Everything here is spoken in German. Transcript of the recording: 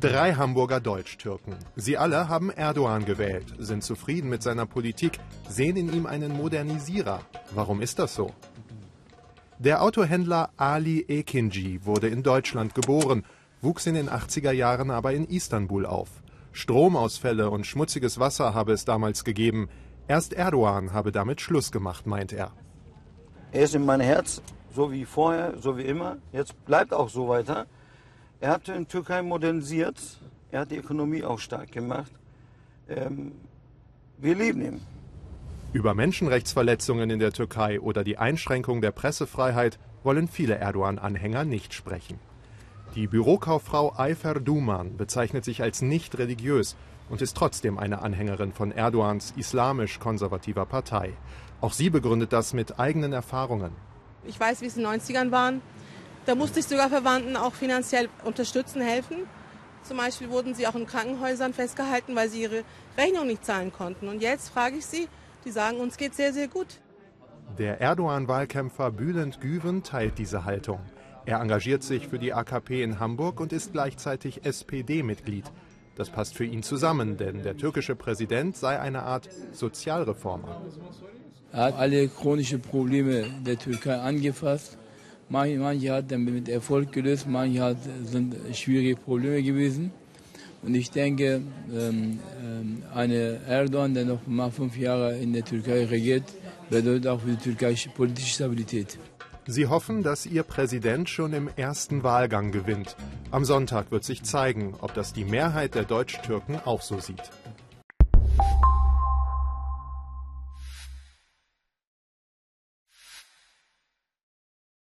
Drei Hamburger Deutsch-Türken. Sie alle haben Erdogan gewählt, sind zufrieden mit seiner Politik, sehen in ihm einen Modernisierer. Warum ist das so? Der Autohändler Ali Ekinci wurde in Deutschland geboren, wuchs in den 80er Jahren aber in Istanbul auf. Stromausfälle und schmutziges Wasser habe es damals gegeben. Erst Erdogan habe damit Schluss gemacht, meint er. Er ist in meinem Herz, so wie vorher, so wie immer. Jetzt bleibt auch so weiter. Er hat die Türkei modernisiert, er hat die Ökonomie auch stark gemacht. Ähm, wir lieben ihn. Über Menschenrechtsverletzungen in der Türkei oder die Einschränkung der Pressefreiheit wollen viele Erdogan-Anhänger nicht sprechen. Die Bürokauffrau Ayfer Duman bezeichnet sich als nicht religiös und ist trotzdem eine Anhängerin von Erdogans islamisch-konservativer Partei. Auch sie begründet das mit eigenen Erfahrungen. Ich weiß, wie es in den 90ern waren. Da musste ich sogar Verwandten auch finanziell unterstützen, helfen. Zum Beispiel wurden sie auch in Krankenhäusern festgehalten, weil sie ihre Rechnung nicht zahlen konnten. Und jetzt frage ich sie, die sagen, uns geht sehr, sehr gut. Der Erdogan-Wahlkämpfer Bülent Güven teilt diese Haltung. Er engagiert sich für die AKP in Hamburg und ist gleichzeitig SPD-Mitglied. Das passt für ihn zusammen, denn der türkische Präsident sei eine Art Sozialreformer. Er hat alle chronischen Probleme der Türkei angefasst Manche, manche hat er mit Erfolg gelöst, manche hat, sind schwierige Probleme gewesen. Und ich denke, ähm, ähm, eine Erdogan, der noch mal fünf Jahre in der Türkei regiert, bedeutet auch für die Türkei politische Stabilität. Sie hoffen, dass Ihr Präsident schon im ersten Wahlgang gewinnt. Am Sonntag wird sich zeigen, ob das die Mehrheit der Deutsch-Türken auch so sieht.